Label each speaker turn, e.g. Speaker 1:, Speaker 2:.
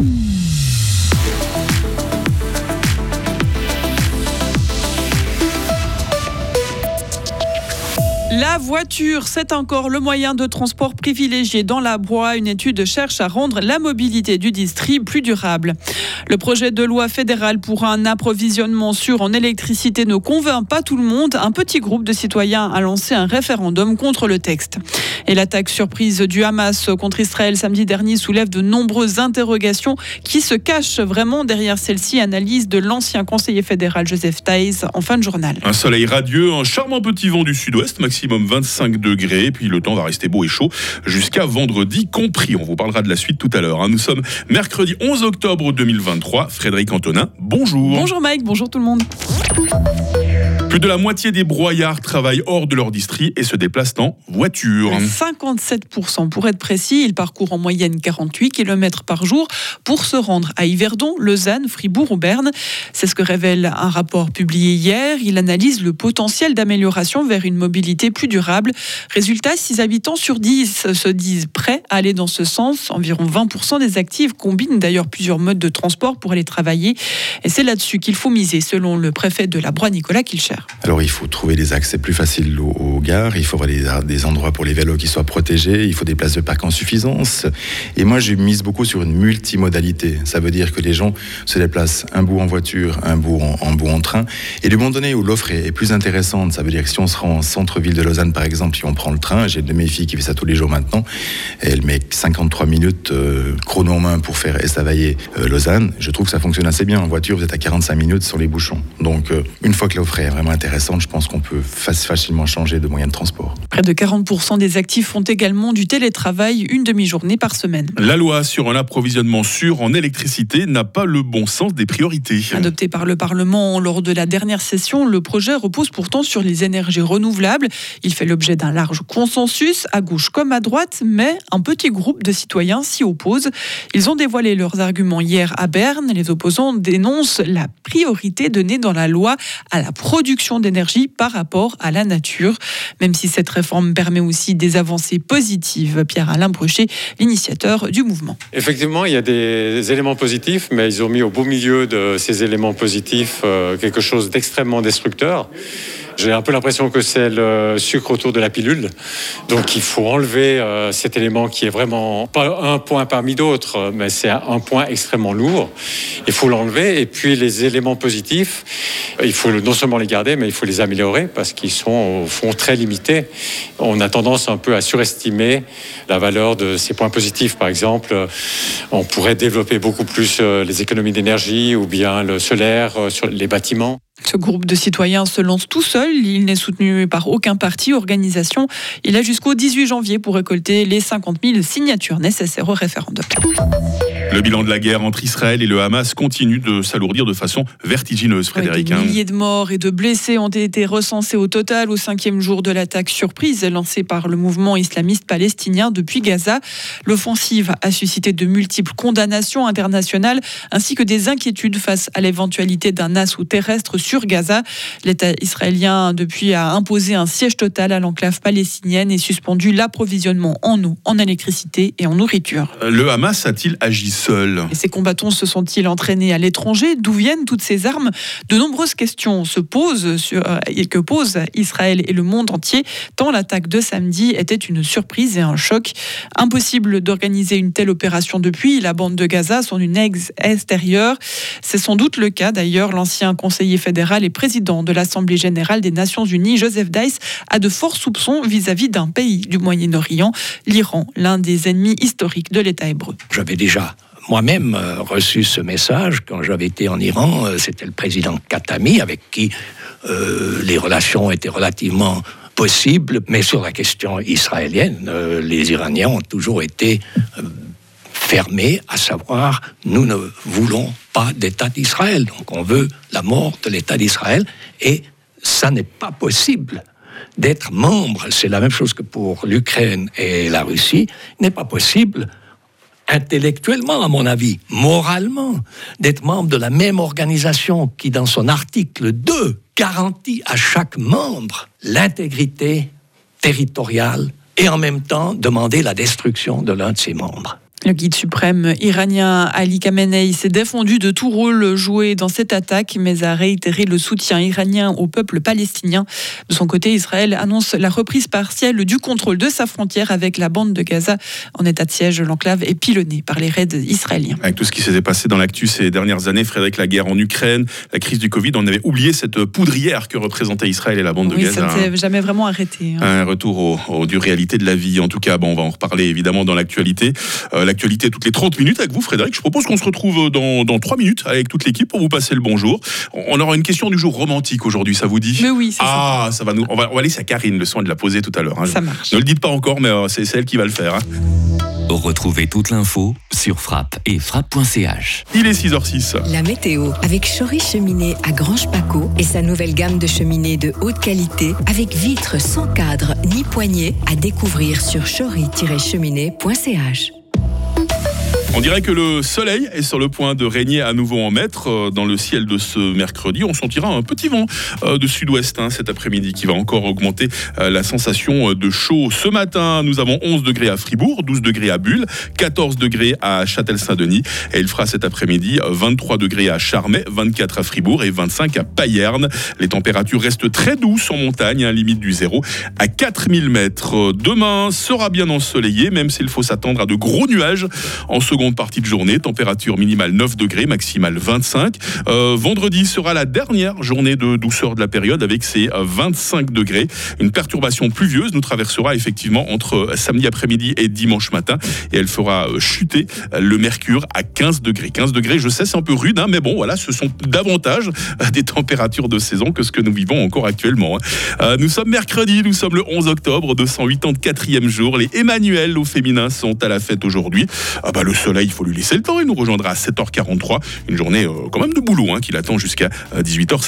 Speaker 1: Mm-hmm. La voiture, c'est encore le moyen de transport privilégié dans la Broye. Une étude cherche à rendre la mobilité du district plus durable. Le projet de loi fédéral pour un approvisionnement sûr en électricité ne convainc pas tout le monde. Un petit groupe de citoyens a lancé un référendum contre le texte. Et l'attaque surprise du Hamas contre Israël samedi dernier soulève de nombreuses interrogations qui se cachent vraiment derrière celle-ci. Analyse de l'ancien conseiller fédéral Joseph Taïs en fin de journal.
Speaker 2: Un soleil radieux, un charmant petit vent du sud-ouest, maximum 25 degrés. Puis le temps va rester beau et chaud jusqu'à vendredi compris. On vous parlera de la suite tout à l'heure. Hein. Nous sommes mercredi 11 octobre 2023. Frédéric Antonin, bonjour.
Speaker 1: Bonjour Mike, bonjour tout le monde.
Speaker 2: Plus de la moitié des broyards travaillent hors de leur district et se déplacent en voiture.
Speaker 1: 57% pour être précis. Ils parcourent en moyenne 48 km par jour pour se rendre à Yverdon, Lausanne, Fribourg ou Berne. C'est ce que révèle un rapport publié hier. Il analyse le potentiel d'amélioration vers une mobilité plus durable. Résultat, 6 habitants sur 10 se disent prêts à aller dans ce sens. Environ 20% des actifs combinent d'ailleurs plusieurs modes de transport pour aller travailler. Et c'est là-dessus qu'il faut miser, selon le préfet de la Broye, Nicolas Kilcher.
Speaker 3: Alors il faut trouver des accès plus faciles aux, gares, il faut avoir des, endroits pour les vélos qui soient protégés, il faut des places de parc en suffisance. Et moi j'ai mise beaucoup sur une multimodalité. Ça veut dire que les gens se déplacent un bout en voiture, un bout en, bout en train. Et du moment donné où l'offre est, plus intéressante, ça veut dire que si on se rend en centre-ville de Lausanne par exemple, si on prend le train, j'ai une de mes filles qui fait ça tous les jours maintenant, elle met 53 minutes euh, chrono en main pour faire Estavayer euh, Lausanne, je trouve que ça fonctionne assez bien. En voiture, vous êtes à 45 minutes sur les bouchons. Donc euh, une fois que l'offre est vraiment intéressante, je pense qu'on peut facilement changer de moyen de transport.
Speaker 1: Près de 40% des actifs font également du télétravail une demi-journée par semaine.
Speaker 2: La loi sur un approvisionnement sûr en électricité n'a pas le bon sens des priorités.
Speaker 1: Adopté par le Parlement lors de la dernière session, le projet repose pourtant sur les énergies renouvelables. Il fait l'objet d'un large consensus, à gauche comme à droite, mais un petit groupe de citoyens s'y oppose. Ils ont dévoilé leurs arguments hier à Berne. Les opposants dénoncent la priorité donnée dans la loi à la production d'énergie par rapport à la nature. Même si cette réforme permet aussi des avancées positives, Pierre-Alain Brochet, l'initiateur du mouvement.
Speaker 4: Effectivement, il y a des éléments positifs, mais ils ont mis au beau milieu de ces éléments positifs euh, quelque chose d'extrêmement destructeur. J'ai un peu l'impression que c'est le sucre autour de la pilule. Donc il faut enlever euh, cet élément qui est vraiment pas un point parmi d'autres, mais c'est un point extrêmement lourd. Il faut l'enlever. Et puis les éléments positifs, il faut non seulement les garder, mais il faut les améliorer parce qu'ils sont au fond très limités. On a tendance un peu à surestimer la valeur de ces points positifs. Par exemple, on pourrait développer beaucoup plus euh, les économies d'énergie ou bien le solaire euh, sur les bâtiments.
Speaker 1: Ce groupe de citoyens se lance tout seul. Il n'est soutenu par aucun parti, organisation. Il a jusqu'au 18 janvier pour récolter les 50 000 signatures nécessaires au référendum.
Speaker 2: Le bilan de la guerre entre Israël et le Hamas continue de s'alourdir de façon vertigineuse, Frédéric.
Speaker 1: des hein. milliers de morts et de blessés ont été recensés au total au cinquième jour de l'attaque surprise lancée par le mouvement islamiste palestinien depuis Gaza. L'offensive a suscité de multiples condamnations internationales ainsi que des inquiétudes face à l'éventualité d'un assaut terrestre sur Gaza. L'État israélien depuis a imposé un siège total à l'enclave palestinienne et suspendu l'approvisionnement en eau, en électricité et en nourriture.
Speaker 2: Le Hamas a-t-il agi
Speaker 1: et ces combattants se sont-ils entraînés à l'étranger D'où viennent toutes ces armes De nombreuses questions se posent sur, euh, que posent Israël et le monde entier, tant l'attaque de samedi était une surprise et un choc. Impossible d'organiser une telle opération depuis la bande de Gaza, son une ex extérieure. C'est sans doute le cas d'ailleurs. L'ancien conseiller fédéral et président de l'Assemblée générale des Nations unies, Joseph Dice, a de forts soupçons vis-à-vis d'un pays du Moyen-Orient, l'Iran, l'un des ennemis historiques de l'État hébreu.
Speaker 5: J'avais déjà moi-même euh, reçu ce message quand j'avais été en Iran. Euh, c'était le président Khatami avec qui euh, les relations étaient relativement possibles, mais sur la question israélienne, les Iraniens ont toujours été fermés, à savoir nous ne voulons pas d'État d'Israël, donc on veut la mort de l'État d'Israël, et ça n'est pas possible d'être membre, c'est la même chose que pour l'Ukraine et la Russie, n'est pas possible intellectuellement, à mon avis, moralement, d'être membre de la même organisation qui, dans son article 2, garantit à chaque membre l'intégrité territoriale et en même temps demander la destruction de l'un de ses membres.
Speaker 1: Le guide suprême iranien Ali Khamenei s'est défendu de tout rôle joué dans cette attaque, mais a réitéré le soutien iranien au peuple palestinien. De son côté, Israël annonce la reprise partielle du contrôle de sa frontière avec la bande de Gaza. En état de siège, l'enclave est pilonnée par les raids israéliens.
Speaker 2: Avec tout ce qui s'est passé dans l'actu ces dernières années, Frédéric, la guerre en Ukraine, la crise du Covid, on avait oublié cette poudrière que représentait Israël et la bande de Gaza.
Speaker 1: Ça ne s'est jamais vraiment arrêté.
Speaker 2: Hein. Un retour au, au, du réalité de la vie. En tout cas, bon, on va en reparler évidemment dans l'actualité. Euh, l'actualité toutes les 30 minutes avec vous, Frédéric. Je propose qu'on se retrouve dans, dans 3 minutes avec toute l'équipe pour vous passer le bonjour. On aura une question du jour romantique aujourd'hui, ça vous dit?
Speaker 1: Mais oui, c'est
Speaker 2: Ah, ça. va nous. On va, on va laisser à Karine le soin de la poser tout à l'heure. Hein.
Speaker 1: Ça marche.
Speaker 2: Ne le dites pas encore, mais euh, c'est elle qui va le faire. Hein.
Speaker 6: Retrouvez toute l'info sur frappe et frappe.ch.
Speaker 2: Il est 6h06.
Speaker 7: La météo avec Chory Cheminée à Grange Paco et sa nouvelle gamme de cheminées de haute qualité avec vitres sans cadre ni poignée à découvrir sur chory-cheminée.ch.
Speaker 2: On dirait que le soleil est sur le point de régner à nouveau en maître dans le ciel de ce mercredi. On sentira un petit vent de sud-ouest hein, cet après-midi qui va encore augmenter la sensation de chaud. Ce matin, nous avons 11 degrés à Fribourg, 12 degrés à Bulle, 14 degrés à Châtel-Saint-Denis et il fera cet après-midi 23 degrés à Charmey, 24 à Fribourg et 25 à Payerne. Les températures restent très douces en montagne, hein, limite du zéro à 4000 mètres. Demain sera bien ensoleillé, même s'il faut s'attendre à de gros nuages en seconde partie de journée. Température minimale 9 degrés, maximale 25. Euh, vendredi sera la dernière journée de douceur de la période avec ses 25 degrés. Une perturbation pluvieuse nous traversera effectivement entre samedi après-midi et dimanche matin et elle fera chuter le mercure à 15 degrés. 15 degrés, je sais, c'est un peu rude, hein, mais bon, voilà, ce sont davantage des températures de saison que ce que nous vivons encore actuellement. Euh, nous sommes mercredi, nous sommes le 11 octobre, 284e jour. Les Emmanuel au féminin sont à la fête aujourd'hui. Ah bah, le il faut lui laisser le temps. Il nous rejoindra à 7h43. Une journée euh, quand même de boulot hein, qui l'attend jusqu'à 18h50.